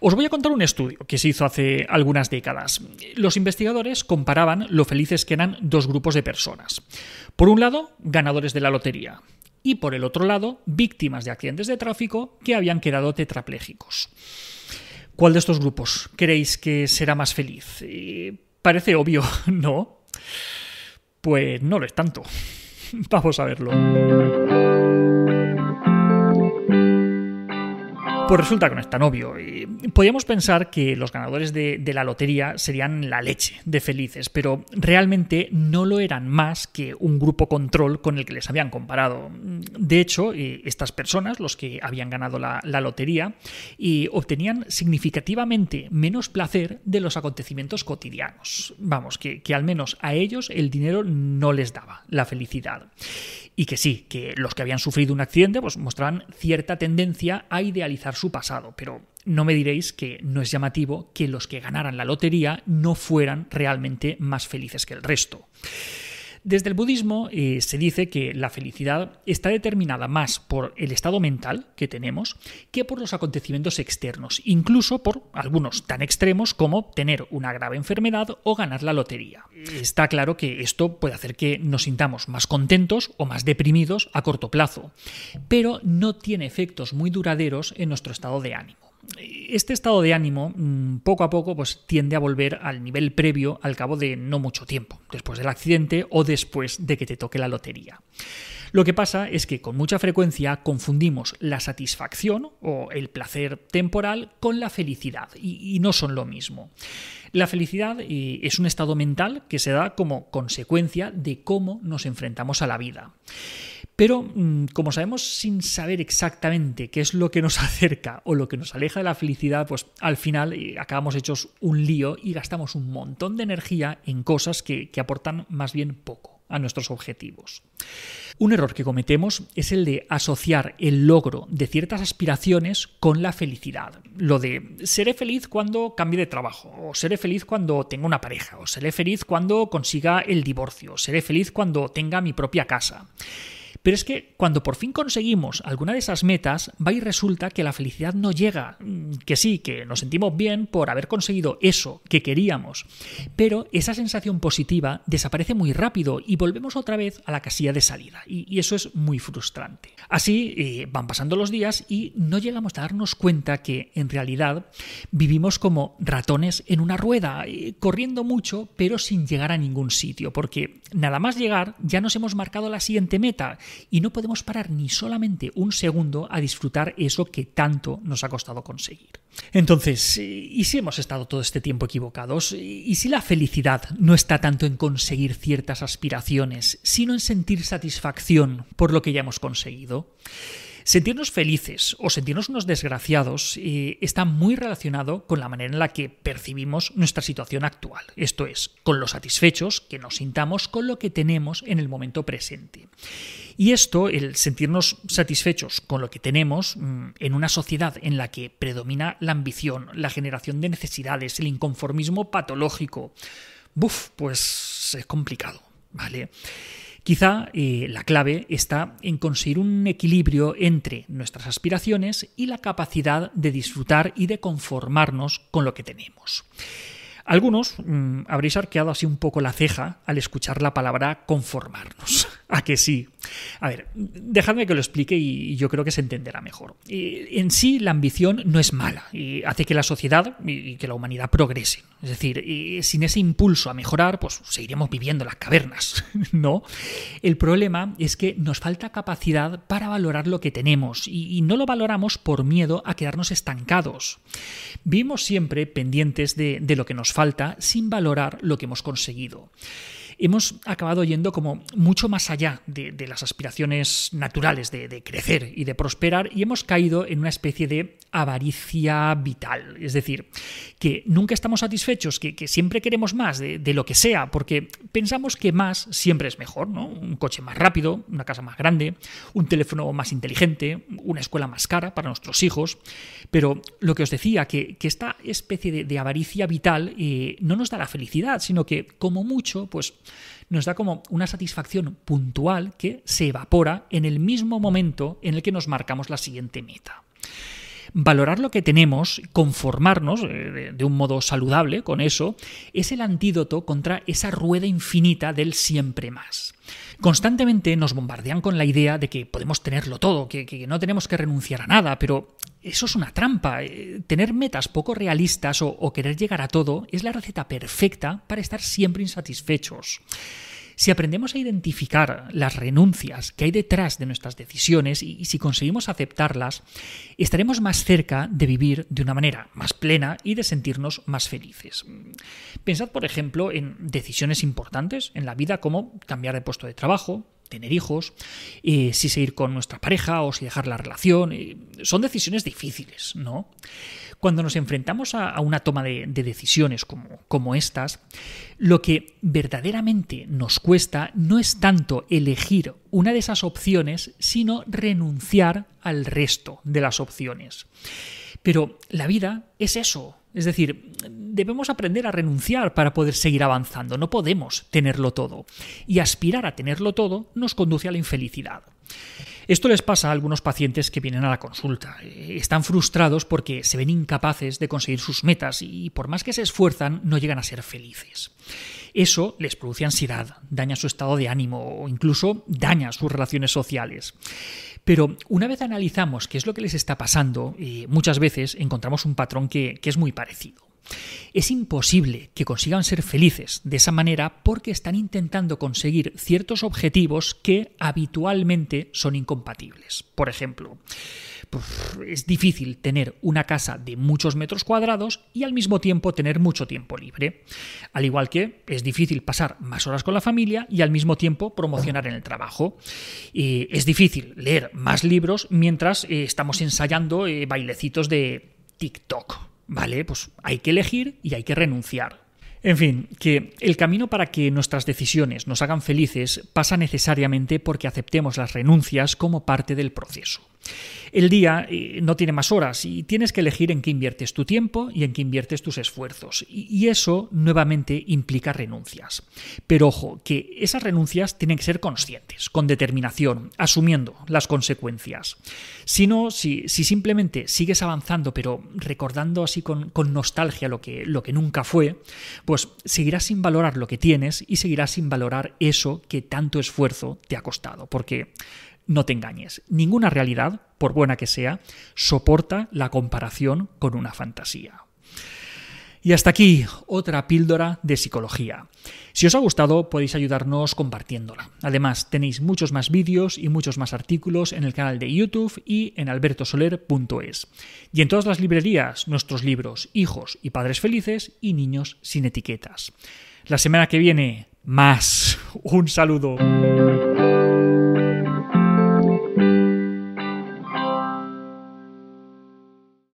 Os voy a contar un estudio que se hizo hace algunas décadas. Los investigadores comparaban lo felices que eran dos grupos de personas. Por un lado, ganadores de la lotería. Y por el otro lado, víctimas de accidentes de tráfico que habían quedado tetraplégicos. ¿Cuál de estos grupos creéis que será más feliz? Eh, parece obvio, ¿no? Pues no lo es tanto. Vamos a verlo. Pues resulta que no es tan obvio. podríamos pensar que los ganadores de, la lotería serían la leche de felices, pero realmente no lo eran más que un grupo control con el que les habían comparado. De hecho, eh, estas personas, los que habían ganado la, lotería, obtenían significativamente menos placer de los acontecimientos cotidianos. Vamos, que, que al menos a ellos el dinero no les daba la felicidad y que sí, que los que habían sufrido un accidente pues mostraban cierta tendencia a idealizar su pasado, pero no me diréis que no es llamativo que los que ganaran la lotería no fueran realmente más felices que el resto. Desde el budismo eh, se dice que la felicidad está determinada más por el estado mental que tenemos que por los acontecimientos externos, incluso por algunos tan extremos como tener una grave enfermedad o ganar la lotería. Está claro que esto puede hacer que nos sintamos más contentos o más deprimidos a corto plazo, pero no tiene efectos muy duraderos en nuestro estado de ánimo este estado de ánimo mm, poco a poco pues, tiende a volver al nivel previo al cabo de no mucho tiempo, después del accidente o después de que te toque la lotería. Lo que pasa es que con mucha frecuencia confundimos la satisfacción o el placer temporal con la felicidad y, no son lo mismo. La felicidad eh, es un estado mental que se da como consecuencia de cómo nos enfrentamos a la vida. Pero, mm, como sabemos sin saber exactamente qué es lo que nos acerca o lo que nos aleja de la felicidad, pues al final eh, acabamos hechos un lío y gastamos un montón de energía en cosas que, aportan más bien poco a nuestros objetivos. Un error que cometemos es el de asociar el logro de ciertas aspiraciones con la felicidad. Lo de seré feliz cuando cambie de trabajo, o seré feliz cuando tenga una pareja, o seré feliz cuando consiga el divorcio, o seré feliz cuando tenga mi propia casa. Pero es que cuando por fin conseguimos alguna de esas metas, va y resulta que la felicidad no llega. Mm, que sí, que nos sentimos bien por haber conseguido eso que queríamos. Pero esa sensación positiva desaparece muy rápido y volvemos otra vez a la casilla de salida. Y, eso es muy frustrante. Así eh, van pasando los días y no llegamos a darnos cuenta que en realidad vivimos como ratones en una rueda, eh, corriendo mucho pero sin llegar a ningún sitio. Porque nada más llegar ya nos hemos marcado la siguiente meta y no podemos parar ni solamente un segundo a disfrutar eso que tanto nos ha costado conseguir. Entonces, ¿y si hemos estado todo este tiempo equivocados? ¿Y si la felicidad no está tanto en conseguir ciertas aspiraciones, sino en sentir satisfacción por lo que ya hemos conseguido? Sentirnos felices o sentirnos unos desgraciados eh, está muy relacionado con la manera en la que percibimos nuestra situación actual, esto es, con lo satisfechos que nos sintamos con lo que tenemos en el momento presente. Y esto, el sentirnos satisfechos con lo que tenemos mm, en una sociedad en la que predomina la ambición, la generación de necesidades, el inconformismo patológico, buf, pues es complicado, ¿vale? Quizá eh, la clave está en conseguir un equilibrio entre nuestras aspiraciones y la capacidad de disfrutar y de conformarnos con lo que tenemos. Algunos mm, habréis arqueado así un poco la ceja al escuchar la palabra conformarnos. ¿A que sí? A ver, dejadme que lo explique y yo creo que se entenderá mejor. En sí, la ambición no es mala y hace que la sociedad y que la humanidad progrese. Es decir, sin ese impulso a mejorar, pues seguiremos viviendo en las cavernas, ¿no? El problema es que nos falta capacidad para valorar lo que tenemos y no lo valoramos por miedo a quedarnos estancados. Vivimos siempre pendientes de lo que nos falta sin valorar lo que hemos conseguido hemos acabado yendo como mucho más allá de, las aspiraciones naturales de, crecer y de prosperar y hemos caído en una especie de avaricia vital. Es decir, que nunca estamos satisfechos, que, siempre queremos más de, lo que sea, porque pensamos que más siempre es mejor, ¿no? Un coche más rápido, una casa más grande, un teléfono más inteligente, una escuela más cara para nuestros hijos. Pero lo que os decía, que, esta especie de, avaricia vital eh, no nos da la felicidad, sino que como mucho, pues nos da como una satisfacción puntual que se evapora en el mismo momento en el que nos marcamos la siguiente meta. Valorar lo que tenemos, conformarnos eh, de un modo saludable con eso, es el antídoto contra esa rueda infinita del siempre más. Constantemente nos bombardean con la idea de que podemos tenerlo todo, que, no tenemos que renunciar a nada, pero eso es una trampa. Eh, tener metas poco realistas o querer llegar a todo es la receta perfecta para estar siempre insatisfechos. Si aprendemos a identificar las renuncias que hay detrás de nuestras decisiones y, si conseguimos aceptarlas, estaremos más cerca de vivir de una manera más plena y de sentirnos más felices. Pensad, por ejemplo, en decisiones importantes en la vida como cambiar de puesto de trabajo, tener hijos, si seguir con nuestra pareja o si dejar la relación. Son decisiones difíciles, ¿no? Cuando nos enfrentamos a, una toma de, decisiones como, como estas, lo que verdaderamente nos cuesta no es tanto elegir una de esas opciones, sino renunciar al resto de las opciones. Pero la vida es eso. Es decir, debemos aprender a renunciar para poder seguir avanzando. No podemos tenerlo todo. Y aspirar a tenerlo todo nos conduce a la infelicidad. Esto les pasa a algunos pacientes que vienen a la consulta. Eh, están frustrados porque se ven incapaces de conseguir sus metas y por más que se esfuerzan no llegan a ser felices. Eso les produce ansiedad, daña su estado de ánimo o incluso daña sus relaciones sociales. Pero una vez analizamos qué es lo que les está pasando, eh, muchas veces encontramos un patrón que es muy parecido. Es imposible que consigan ser felices de esa manera porque están intentando conseguir ciertos objetivos que habitualmente son incompatibles. Por ejemplo, es difícil tener una casa de muchos metros cuadrados y al mismo tiempo tener mucho tiempo libre. Al igual que es difícil pasar más horas con la familia y al mismo tiempo promocionar en el trabajo. es difícil leer más libros mientras eh, estamos ensayando eh, bailecitos de TikTok. ¿vale? Pues hay que elegir y hay que renunciar. En fin, que el camino para que nuestras decisiones nos hagan felices pasa necesariamente porque aceptemos las renuncias como parte del proceso. El día eh, no tiene más horas y tienes que elegir en qué inviertes tu tiempo y en qué inviertes tus esfuerzos. Y eso nuevamente implica renuncias. Pero ojo, que esas renuncias tienen que ser conscientes, con determinación, asumiendo las consecuencias. Si no, si, simplemente sigues avanzando pero recordando así con, nostalgia lo que, lo que nunca fue, pues seguirás sin valorar lo que tienes y seguirás sin valorar eso que tanto esfuerzo te ha costado. Porque no te engañes, ninguna realidad, por buena que sea, soporta la comparación con una fantasía. Y hasta aquí otra píldora de psicología. Si os ha gustado podéis ayudarnos compartiéndola. Además tenéis muchos más vídeos y muchos más artículos en el canal de YouTube y en albertosoler.es. Y en todas las librerías nuestros libros Hijos y Padres Felices y Niños sin etiquetas. La semana que viene, más. Un saludo.